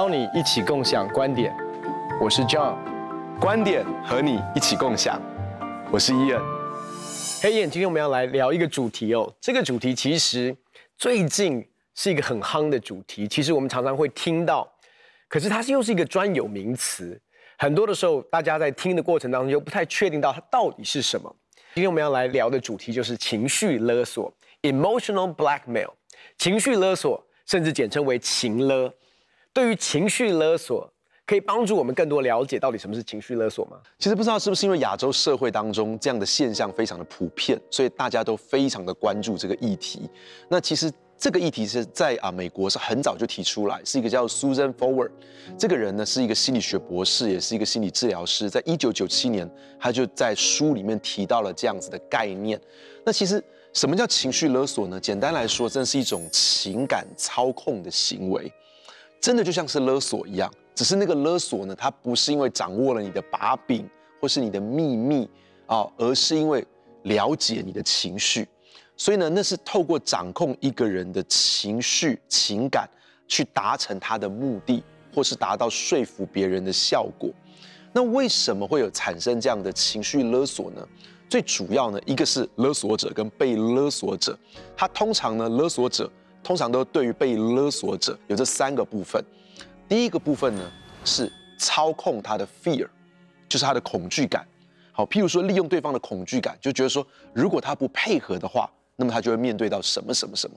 邀你一起共享观点，我是 John，观点和你一起共享，我是 Ian。嘿，Ian，今天我们要来聊一个主题哦。这个主题其实最近是一个很夯的主题，其实我们常常会听到，可是它又是一个专有名词，很多的时候大家在听的过程当中又不太确定到它到底是什么。今天我们要来聊的主题就是情绪勒索 （emotional blackmail），情绪勒索，甚至简称为情勒。对于情绪勒索，可以帮助我们更多了解到底什么是情绪勒索吗？其实不知道是不是因为亚洲社会当中这样的现象非常的普遍，所以大家都非常的关注这个议题。那其实这个议题是在啊美国是很早就提出来，是一个叫 Susan Forward 这个人呢是一个心理学博士，也是一个心理治疗师，在一九九七年他就在书里面提到了这样子的概念。那其实什么叫情绪勒索呢？简单来说，真的是一种情感操控的行为，真的就像是勒索一样。只是那个勒索呢，它不是因为掌握了你的把柄或是你的秘密啊，而是因为了解你的情绪。所以呢，那是透过掌控一个人的情绪、情感，去达成他的目的，或是达到说服别人的效果。那为什么会有产生这样的情绪勒索呢？最主要呢，一个是勒索者跟被勒索者，他通常呢，勒索者通常都对于被勒索者有这三个部分。第一个部分呢，是操控他的 fear，就是他的恐惧感。好，譬如说利用对方的恐惧感，就觉得说如果他不配合的话，那么他就会面对到什么什么什么。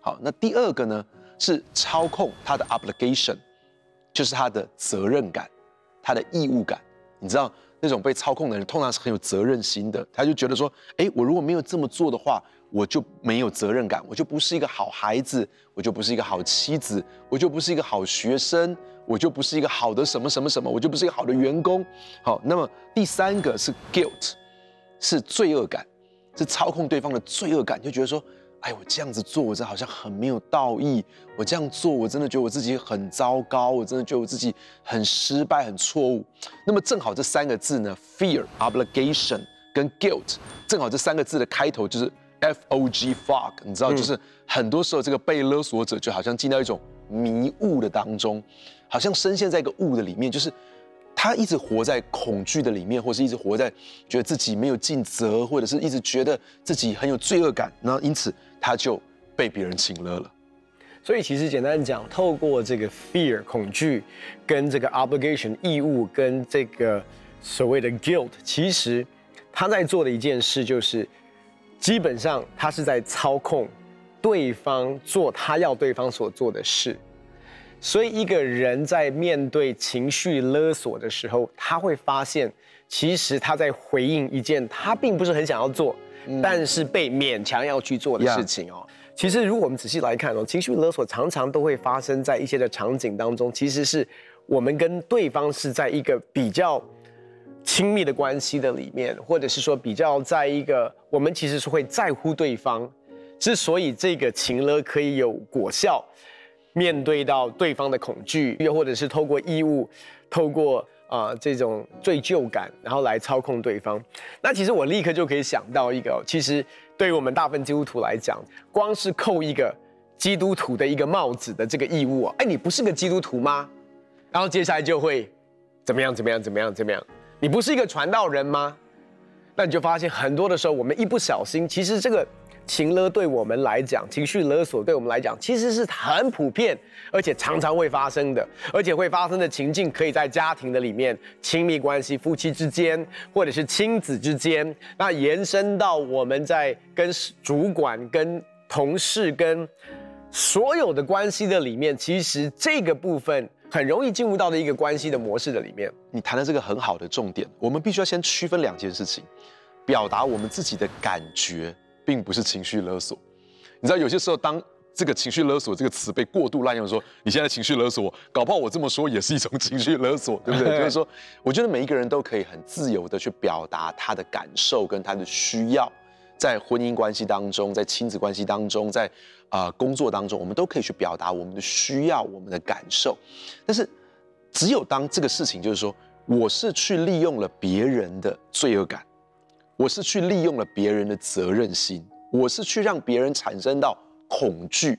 好，那第二个呢，是操控他的 obligation，就是他的责任感，他的义务感。你知道那种被操控的人通常是很有责任心的，他就觉得说，诶，我如果没有这么做的话。我就没有责任感，我就不是一个好孩子，我就不是一个好妻子，我就不是一个好学生，我就不是一个好的什么什么什么，我就不是一个好的员工。好，那么第三个是 guilt，是罪恶感，是操控对方的罪恶感，就觉得说，哎，我这样子做，我这好像很没有道义，我这样做，我真的觉得我自己很糟糕，我真的觉得我自己很失败、很错误。那么正好这三个字呢，fear、obligation 跟 guilt，正好这三个字的开头就是。F O G fog，你知道，就是很多时候这个被勒索者就好像进到一种迷雾的当中，好像深陷在一个雾的里面，就是他一直活在恐惧的里面，或是一直活在觉得自己没有尽责，或者是一直觉得自己很有罪恶感，然后因此他就被别人请勒了。所以其实简单讲，透过这个 fear 恐惧，跟这个 obligation 义务，跟这个所谓的 guilt，其实他在做的一件事就是。基本上，他是在操控对方做他要对方所做的事，所以一个人在面对情绪勒索的时候，他会发现，其实他在回应一件他并不是很想要做，嗯、但是被勉强要去做的事情哦。其实，如果我们仔细来看哦，情绪勒索常常都会发生在一些的场景当中，其实是我们跟对方是在一个比较。亲密的关系的里面，或者是说比较在一个我们其实是会在乎对方，之所以这个情勒可以有果效，面对到对方的恐惧，又或者是透过义务，透过啊、这种罪疚感，然后来操控对方。那其实我立刻就可以想到一个，其实对于我们大部分基督徒来讲，光是扣一个基督徒的一个帽子的这个义务，哎，你不是个基督徒吗？然后接下来就会怎么样怎么样怎么样怎么样。你不是一个传道人吗？那你就发现很多的时候，我们一不小心，其实这个情勒对我们来讲，情绪勒索对我们来讲，其实是很普遍，而且常常会发生的，而且会发生的情境，可以在家庭的里面、亲密关系、夫妻之间，或者是亲子之间，那延伸到我们在跟主管、跟同事、跟所有的关系的里面，其实这个部分。很容易进入到的一个关系的模式的里面。你谈的这个很好的重点，我们必须要先区分两件事情，表达我们自己的感觉，并不是情绪勒索。你知道，有些时候当这个情绪勒索这个词被过度滥用，说你现在情绪勒索我，搞不好我这么说也是一种情绪勒索，对不对？就是说，我觉得每一个人都可以很自由的去表达他的感受跟他的需要。在婚姻关系当中，在亲子关系当中，在啊、工作当中，我们都可以去表达我们的需要、我们的感受。但是，只有当这个事情就是说，我是去利用了别人的罪恶感，我是去利用了别人的责任心，我是去让别人产生到恐惧。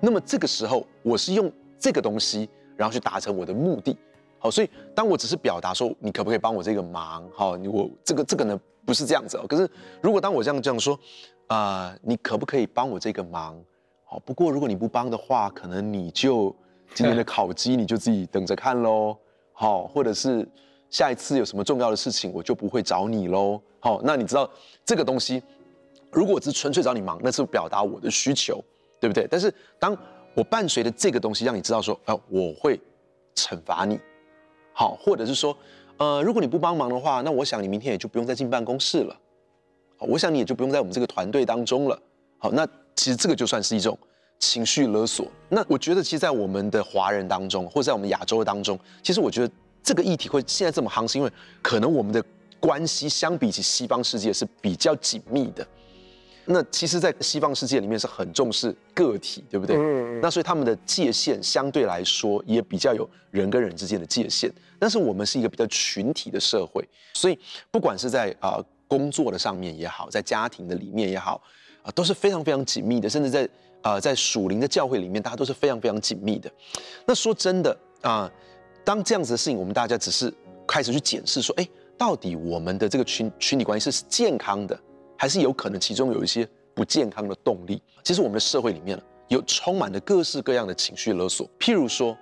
那么这个时候，我是用这个东西然后去达成我的目的。好，所以当我只是表达说你可不可以帮我这个忙，好，你我这个这个呢不是这样子哦。可是如果当我这样这样说，啊、呃，你可不可以帮我这个忙？好，不过如果你不帮的话，可能你就今天的 烤鸡你就自己等着看喽。好，或者是下一次有什么重要的事情，我就不会找你喽。好，那你知道这个东西，如果我只是纯粹找你忙，那是表达我的需求，对不对？但是当我伴随着这个东西，让你知道说，呃，我会惩罚你，好，或者是说，呃，如果你不帮忙的话，那我想你明天也就不用再进办公室了，好，我想你也就不用在我们这个团队当中了。好，那其实这个就算是一种。情绪勒索，那我觉得，其实，在我们的华人当中，或者在我们亚洲当中，其实我觉得这个议题会现在这么夯，是因为可能我们的关系相比起西方世界是比较紧密的。那其实，在西方世界里面是很重视个体，对不对？嗯。那所以他们的界限相对来说也比较有人跟人之间的界限。但是我们是一个比较群体的社会，所以不管是在啊工作的上面也好，在家庭的里面也好，啊都是非常非常紧密的，甚至在。呃，在属灵的教会里面，大家都是非常非常紧密的。那说真的啊、呃，当这样子的事情，我们大家只是开始去检视说，哎，到底我们的这个群群体关系是健康的，还是有可能其中有一些不健康的动力？其实我们的社会里面有充满了各式各样的情绪勒索。譬如说，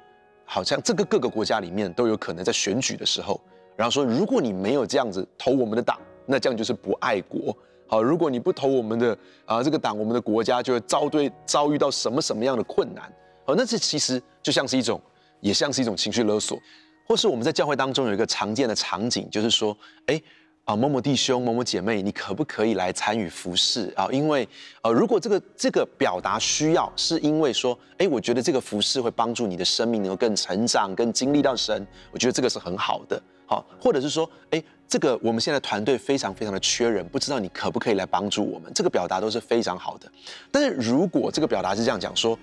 好像这个各个国家里面都有可能在选举的时候，然后说，如果你没有这样子投我们的党，那这样就是不爱国。好，如果你不投我们的啊这个党，我们的国家就会遭对遭遇到什么什么样的困难？好，那这其实就像是一种，也像是一种情绪勒索，或是我们在教会当中有一个常见的场景，就是说，哎，啊某某弟兄、某某姐妹，你可不可以来参与服事啊？因为呃，如果这个这个表达需要，是因为说，哎，我觉得这个服事会帮助你的生命能够更成长、更经历到神，我觉得这个是很好的。好，或者是说，哎。这个我们现在团队非常非常的缺人，不知道你可不可以来帮助我们？这个表达都是非常好的。但是如果这个表达是这样讲说，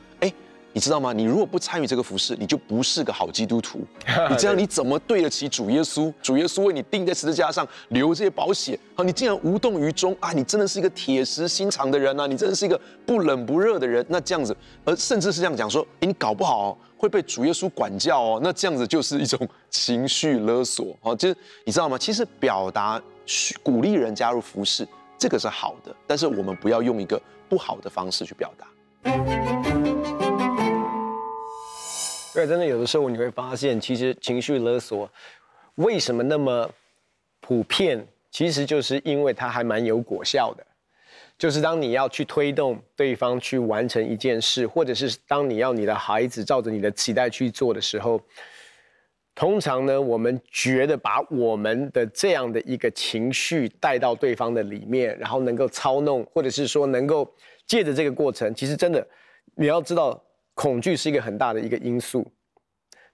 你知道吗？你如果不参与这个服饰，你就不是个好基督徒。你这样你怎么对得起主耶稣？主耶稣为你钉在十字架上流这些宝血，好，你竟然无动于衷啊！你真的是一个铁石心肠的人啊！你真的是一个不冷不热的人。那这样子，而甚至是这样讲说，诶，你搞不好。会被主耶稣管教哦，那这样子就是一种情绪勒索好。就是你知道吗？其实表达鼓励人加入服饰，这个是好的，但是我们不要用一个不好的方式去表达。对，真的有的时候你会发现，其实情绪勒索为什么那么普遍？其实就是因为它还蛮有果效的。就是当你要去推动对方去完成一件事，或者是当你要你的孩子照着你的期待去做的时候，通常呢，我们觉得把我们的这样的一个情绪带到对方的里面，然后能够操弄，或者是说能够借着这个过程，其实真的你要知道，恐惧是一个很大的一个因素，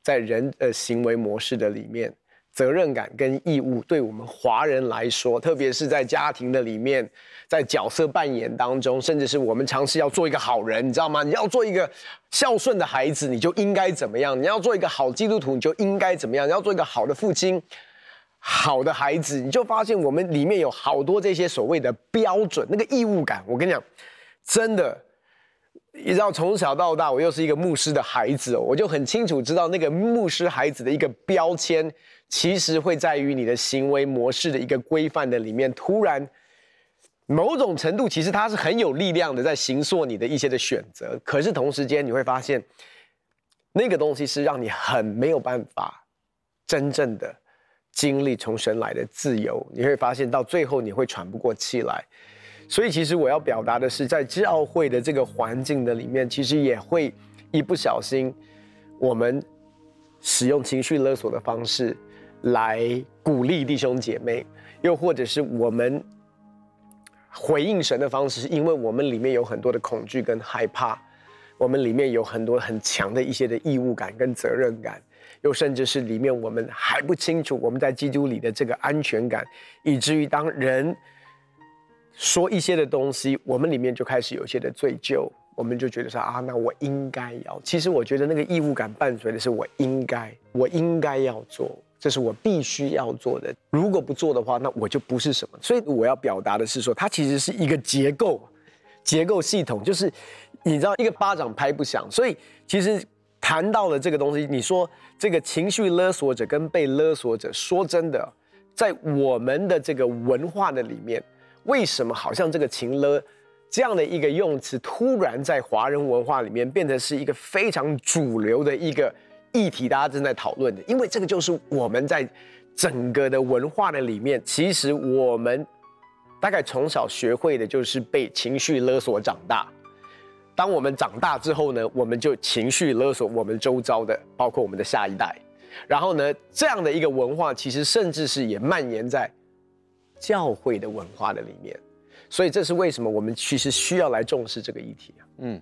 在人的行为模式的里面。责任感跟义务对我们华人来说，特别是在家庭的里面，在角色扮演当中，甚至是我们尝试要做一个好人，你知道吗？你要做一个孝顺的孩子，你就应该怎么样？你要做一个好基督徒，你就应该怎么样？你要做一个好的父亲、好的孩子，你就发现我们里面有好多这些所谓的标准，那个义务感。我跟你讲，真的，你知道从小到大，我又是一个牧师的孩子哦，我就很清楚知道那个牧师孩子的一个标签。其实会在于你的行为模式的一个规范的里面，突然某种程度，其实它是很有力量的，在形塑你的一些的选择。可是同时间，你会发现那个东西是让你很没有办法真正的经历从神来的自由。你会发现到最后，你会喘不过气来。所以，其实我要表达的是，在教会的这个环境的里面，其实也会一不小心，我们使用情绪勒索的方式。来鼓励弟兄姐妹，又或者是我们回应神的方式，是因为我们里面有很多的恐惧跟害怕，我们里面有很多很强的一些的义务感跟责任感，又甚至是里面我们还不清楚我们在基督里的这个安全感，以至于当人说一些的东西，我们里面就开始有一些的罪疚，我们就觉得说啊，那我应该要。其实我觉得那个义务感伴随的是我应该，我应该要做。这是我必须要做的，如果不做的话，那我就不是什么。所以我要表达的是说，它其实是一个结构，结构系统，就是你知道，一个巴掌拍不响。所以其实谈到了这个东西，你说这个情绪勒索者跟被勒索者，说真的，在我们的这个文化的里面，为什么好像这个情勒这样的一个用词，突然在华人文化里面变成是一个非常主流的一个议题，大家正在讨论的？因为这个就是我们在整个的文化的里面，其实我们大概从小学会的就是被情绪勒索长大。当我们长大之后呢，我们就情绪勒索我们周遭的，包括我们的下一代。然后呢，这样的一个文化，其实甚至是也蔓延在教会的文化的里面。所以这是为什么我们其实需要来重视这个议题啊。嗯，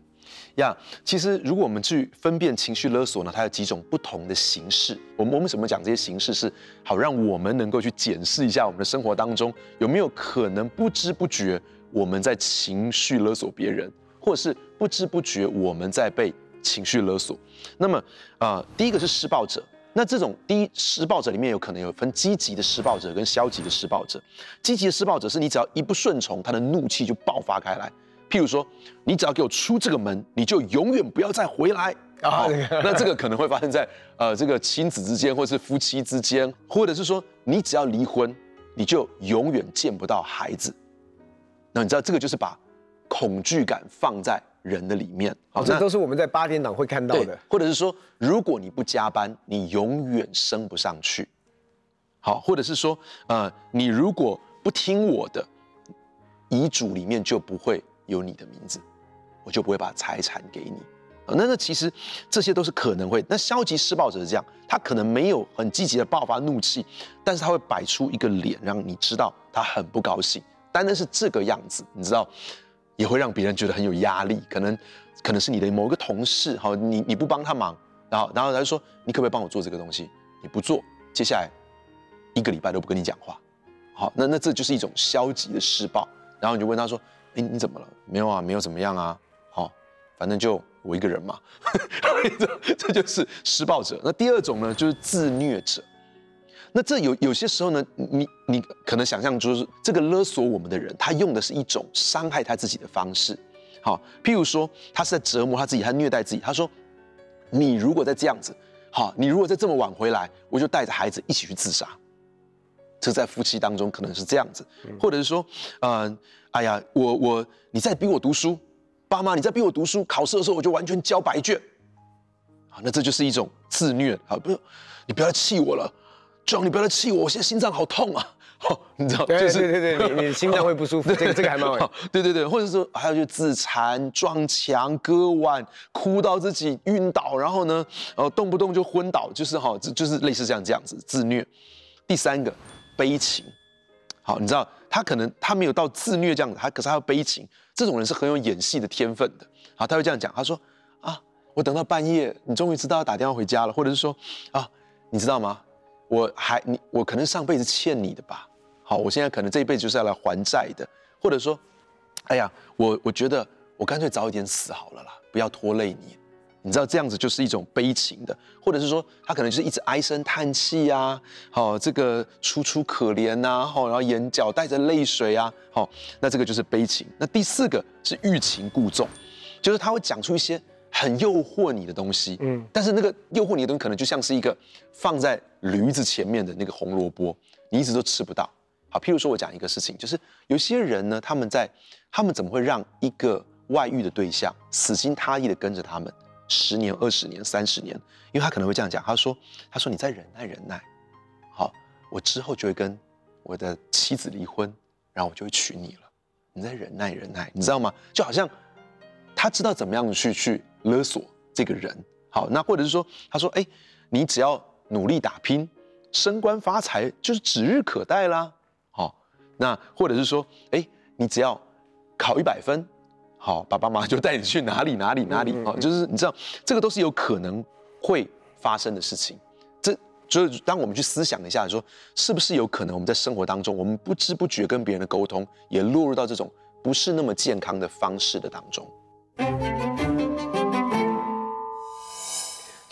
呀，其实如果我们去分辨情绪勒索呢，它有几种不同的形式。我们我们怎么讲这些形式，是好让我们能够去检视一下我们的生活当中有没有可能不知不觉我们在情绪勒索别人。或者是不知不觉我们在被情绪勒索，那么啊、呃，第一个是施暴者，那这种第一施暴者里面有可能有分积极的施暴者跟消极的施暴者。积极的施暴者是你只要一不顺从，他的怒气就爆发开来。譬如说，你只要给我出这个门，你就永远不要再回来啊。那这个可能会发生在呃这个亲子之间，或者是夫妻之间，或者是说你只要离婚，你就永远见不到孩子。那你知道这个就是把。恐惧感放在人的里面，好，这都是我们在八点档会看到的。或者是说，如果你不加班，你永远升不上去。好，或者是说，呃，你如果不听我的遗嘱里面就不会有你的名字，我就不会把财产给你。那那其实这些都是可能会。那消极施暴者是这样，他可能没有很积极的爆发怒气，但是他会摆出一个脸，让你知道他很不高兴。单单是这个样子，你知道。也会让别人觉得很有压力，可能可能是你的某一个同事，好，你你不帮他忙，然后然后他就说，你可不可以帮我做这个东西？你不做，接下来一个礼拜都不跟你讲话，好，那那这就是一种消极的施暴。然后你就问他说，哎，你怎么了？没有啊，没有怎么样啊，好，反正就我一个人嘛，这这就是施暴者。那第二种呢，就是自虐者。那这有有些时候呢，你你可能想象就是这个勒索我们的人，他用的是一种伤害他自己的方式，好，譬如说他是在折磨他自己，他虐待自己。他说，你如果再这样子，好，你如果再这么晚回来，我就带着孩子一起去自杀。这在夫妻当中可能是这样子，或者是说，嗯、呃，哎呀，我我你再逼我读书，爸妈你再逼我读书，考试的时候我就完全交白卷。好，那这就是一种自虐，好，不，你不要气我了。John，你不要再气我，我现在心脏好痛啊！好，你知道，对对对对，你你 心脏会不舒服，这个这个还蛮好。对对对，或者说还有就自残、撞墙、割腕、哭到自己晕倒，然后呢，呃，动不动就昏倒，就是哈，就是类似这样这样子自虐。第三个，悲情。好，你知道他可能他没有到自虐这样子，他可是他有悲情。这种人是很有演戏的天分的。好，他会这样讲，他说啊，我等到半夜，你终于知道要打电话回家了，或者是说啊，你知道吗？我还你我可能上辈子欠你的吧，好，我现在可能这一辈子就是要来还债的，或者说，哎呀，我我觉得我干脆早一点死好了啦，不要拖累你，你知道这样子就是一种悲情的，或者是说他可能就是一直唉声叹气呀，好，这个楚楚可怜呐，好，然后眼角带着泪水啊，好，那这个就是悲情。那第四个是欲擒故纵，就是他会讲出一些。很诱惑你的东西，嗯，但是那个诱惑你的东西可能就像是一个放在驴子前面的那个红萝卜，你一直都吃不到。好，譬如说我讲一个事情，就是有些人呢，他们在他们怎么会让一个外遇的对象死心塌地的跟着他们十年、二十年、三十年？因为他可能会这样讲，他说：“他说你再忍耐忍耐，好，我之后就会跟我的妻子离婚，然后我就会娶你了。你再忍耐忍耐，你知道吗？就好像他知道怎么样去去。”勒索这个人，好，那或者是说，他说，哎，你只要努力打拼，升官发财就是指日可待啦，好，那或者是说，哎，你只要考一百分，好，爸爸妈妈就带你去哪里哪里哪里，好，就是你知道，这个都是有可能会发生的事情，这就是当我们去思想一下，说是不是有可能我们在生活当中，我们不知不觉跟别人的沟通，也落入到这种不是那么健康的方式的当中。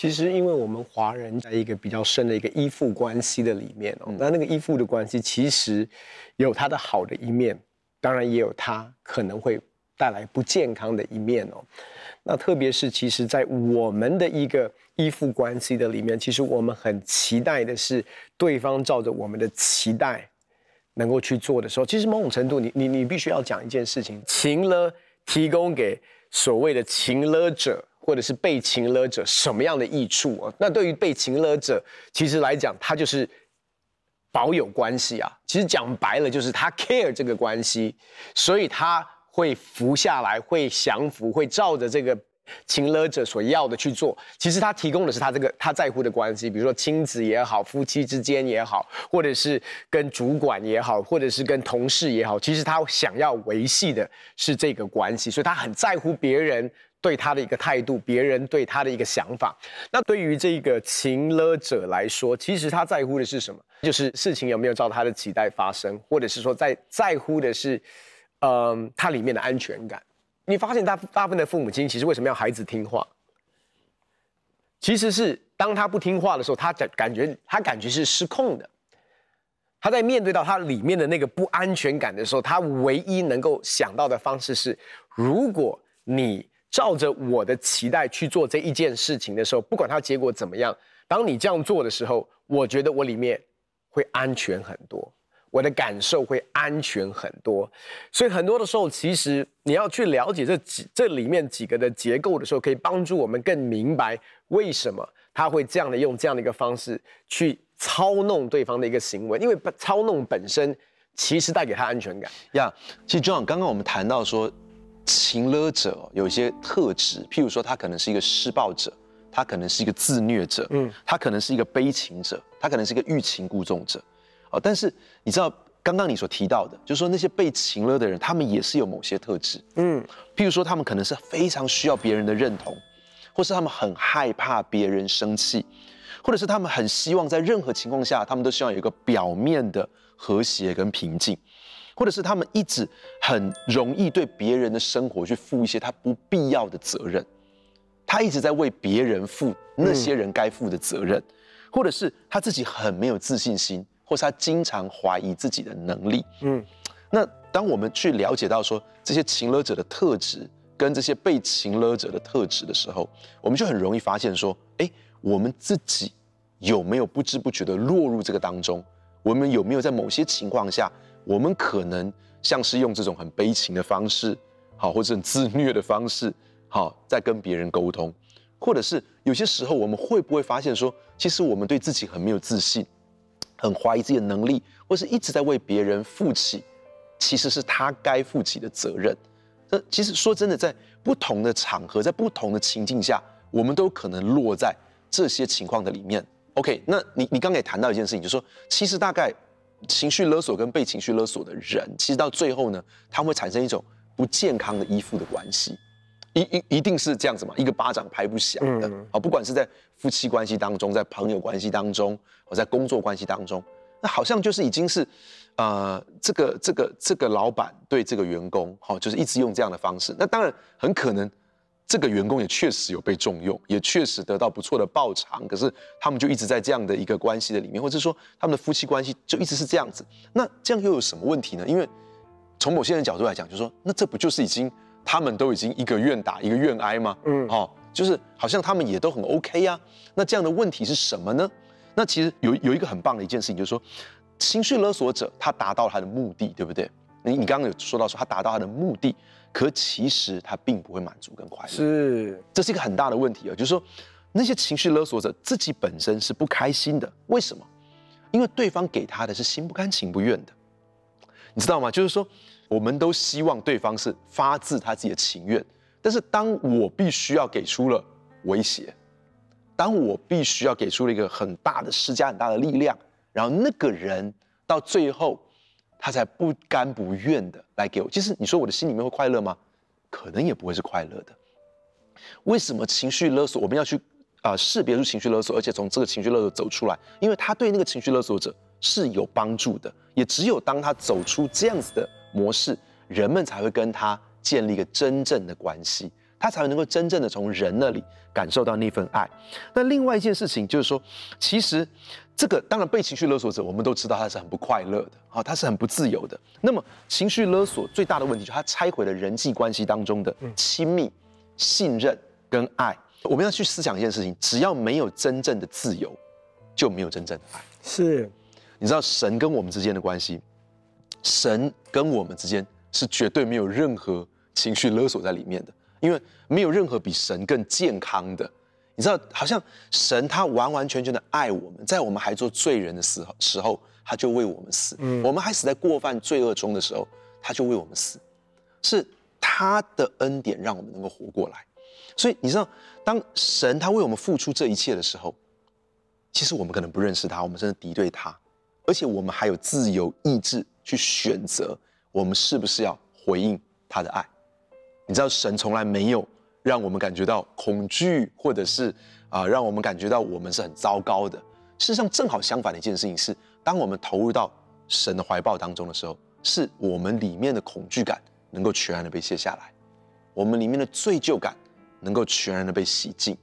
其实，因为我们华人在一个比较深的一个依附关系的里面哦，那那个依附的关系其实有它的好的一面，当然也有它可能会带来不健康的一面哦。那特别是，其实，在我们的一个依附关系的里面，其实我们很期待的是对方照着我们的期待能够去做的时候，其实某种程度你，你你你必须要讲一件事情：情了提供给所谓的情了者或者是被情勒者什么样的益处啊？那对于被情勒者，其实来讲，他就是保有关系啊。其实讲白了，就是他 care 这个关系，所以他。会服下来，会降服，会照着这个情勒者所要的去做。其实他提供的是他这个他在乎的关系，比如说亲子也好，夫妻之间也好，或者是跟主管也好，或者是跟同事也好。其实他想要维系的是这个关系，所以他很在乎别人对他的一个态度，别人对他的一个想法。那对于这个情勒者来说，其实他在乎的是什么？就是事情有没有照他的期待发生，或者是说在在乎的是。嗯，他里面的安全感，你发现大大部分的父母亲其实为什么要孩子听话？其实是当他不听话的时候，他感感觉他感觉是失控的。他在面对到他里面的那个不安全感的时候，他唯一能够想到的方式是：如果你照着我的期待去做这一件事情的时候，不管它结果怎么样，当你这样做的时候，我觉得我里面会安全很多。我的感受会安全很多，所以很多的时候，其实你要去了解这几这里面几个的结构的时候，可以帮助我们更明白为什么他会这样的用这样的一个方式去操弄对方的一个行为，因为操弄本身其实带给他安全感。呀，yeah, 其实 John 刚刚我们谈到说，情勒者有一些特质，譬如说他可能是一个施暴者，他可能是一个自虐者，嗯，他可能是一个悲情者，他可能是一个欲擒故纵者。哦，但是你知道刚刚你所提到的，就是说那些被情勒的人，他们也是有某些特质，嗯，譬如说他们可能是非常需要别人的认同，或是他们很害怕别人生气，或者是他们很希望在任何情况下，他们都希望有一个表面的和谐跟平静，或者是他们一直很容易对别人的生活去负一些他不必要的责任，他一直在为别人负那些人该负的责任，嗯，或者是他自己很没有自信心。或是他经常怀疑自己的能力，嗯，那当我们去了解到说这些情勒者的特质跟这些被情勒者的特质的时候，我们就很容易发现说，哎，我们自己有没有不知不觉的落入这个当中？我们有没有在某些情况下，我们可能像是用这种很悲情的方式，好，或者很自虐的方式，好，在跟别人沟通，或者是有些时候我们会不会发现说，其实我们对自己很没有自信？很怀疑自己的能力，或是一直在为别人负起，其实是他该负起的责任。那其实说真的，在不同的场合，在不同的情境下，我们都可能落在这些情况的里面。OK，那你你刚刚也谈到一件事情，就是说，其实大概情绪勒索跟被情绪勒索的人，其实到最后呢，他们会产生一种不健康的依附的关系。一一一定是这样子嘛，一个巴掌拍不响的啊！嗯、不管是在夫妻关系当中，在朋友关系当中，或在工作关系当中，那好像就是已经是，呃，这个这个这个老板对这个员工，好，就是一直用这样的方式。那当然很可能，这个员工也确实有被重用，也确实得到不错的报偿。可是他们就一直在这样的一个关系的里面，或者说他们的夫妻关系就一直是这样子。那这样又有什么问题呢？因为从某些人角度来讲，就是说，那这不就是已经？他们都已经一个愿打一个愿挨吗？嗯，好、哦，就是好像他们也都很 OK 呀、啊。那这样的问题是什么呢？那其实有有一个很棒的一件事情，就是说，情绪勒索者他达到了他的目的，对不对？你你刚刚有说到说他达到他的目的，可其实他并不会满足跟快乐。是，这是一个很大的问题啊。就是说，那些情绪勒索者自己本身是不开心的，为什么？因为对方给他的是心不甘情不愿的，你知道吗？就是说。我们都希望对方是发自他自己的情愿，但是当我必须要给出了威胁，当我必须要给出了一个很大的施加很大的力量，然后那个人到最后他才不甘不愿的来给我，其实你说我的心里面会快乐吗？可能也不会是快乐的。为什么情绪勒索我们要去啊、识别出情绪勒索，而且从这个情绪勒索走出来？因为他对那个情绪勒索者是有帮助的，也只有当他走出这样子的模式，人们才会跟他建立一个真正的关系，他才能够真正的从人那里感受到那份爱。那另外一件事情就是说，其实这个当然被情绪勒索者，我们都知道他是很不快乐的啊，他是很不自由的。那么情绪勒索最大的问题就是他拆毁了人际关系当中的亲密、信任跟爱。我们要去思想一件事情：只要没有真正的自由，就没有真正的爱。是，你知道神跟我们之间的关系，神跟我们之间是绝对没有任何情绪勒索在里面的。因为没有任何比神更健康的，你知道，好像神他完完全全的爱我们，在我们还做罪人的时候，时候他就为我们死；嗯、我们还死在过犯罪恶中的时候，他就为我们死。是他的恩典让我们能够活过来。所以你知道，当神他为我们付出这一切的时候，其实我们可能不认识他，我们甚至敌对他，而且我们还有自由意志去选择，我们是不是要回应他的爱。你知道神从来没有让我们感觉到恐惧，或者是啊、让我们感觉到我们是很糟糕的。事实上，正好相反的一件事情是，当我们投入到神的怀抱当中的时候，是我们里面的恐惧感能够全然的被卸下来，我们里面的罪疚感能够全然的被洗净。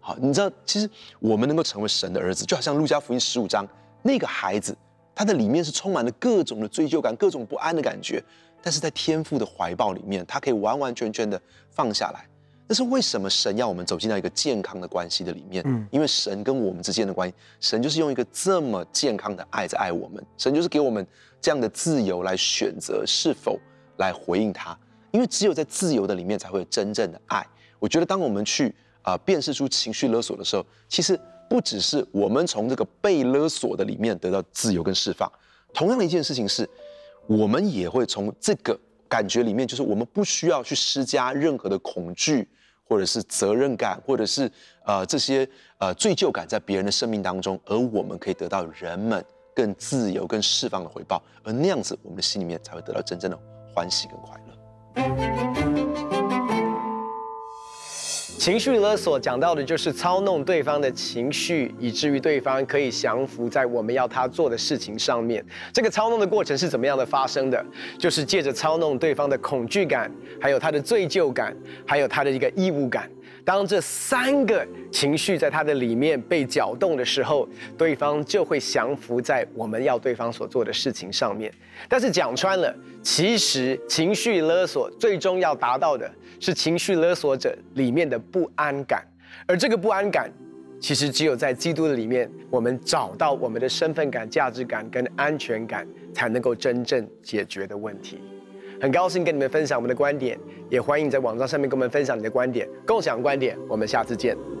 好，你知道，其实我们能够成为神的儿子，就好像路加福音十五章那个孩子，他的里面是充满了各种的罪疚感，各种不安的感觉。但是在天父的怀抱里面，他可以完完全全的放下来。那是为什么神要我们走进到一个健康的关系的里面？嗯，因为神跟我们之间的关系，神就是用一个这么健康的爱在爱我们。神就是给我们这样的自由来选择是否来回应他。因为只有在自由的里面，才会有真正的爱。我觉得当我们去啊、呃、辨识出情绪勒索的时候，其实不只是我们从这个被勒索的里面得到自由跟释放，同样的一件事情是。我们也会从这个感觉里面，就是我们不需要去施加任何的恐惧，或者是责任感，或者是呃这些呃罪疚感在别人的生命当中，而我们可以得到人们更自由、更释放的回报，而那样子，我们的心里面才会得到真正的欢喜跟快乐。情绪勒索讲到的就是操弄对方的情绪，以至于对方可以降服在我们要他做的事情上面。这个操弄的过程是怎么样的发生的？就是借着操弄对方的恐惧感，还有他的罪疚感，还有他的一个义务感。当这三个情绪在他的里面被搅动的时候，对方就会降服在我们要对方所做的事情上面。但是讲穿了，其实情绪勒索最终要达到的是情绪勒索者里面的不安感，而这个不安感，其实只有在基督的里面，我们找到我们的身份感、价值感跟安全感，才能够真正解决的问题。很高兴跟你们分享我们的观点，也欢迎在网站上面跟我们分享你的观点，共享观点。我们下次见。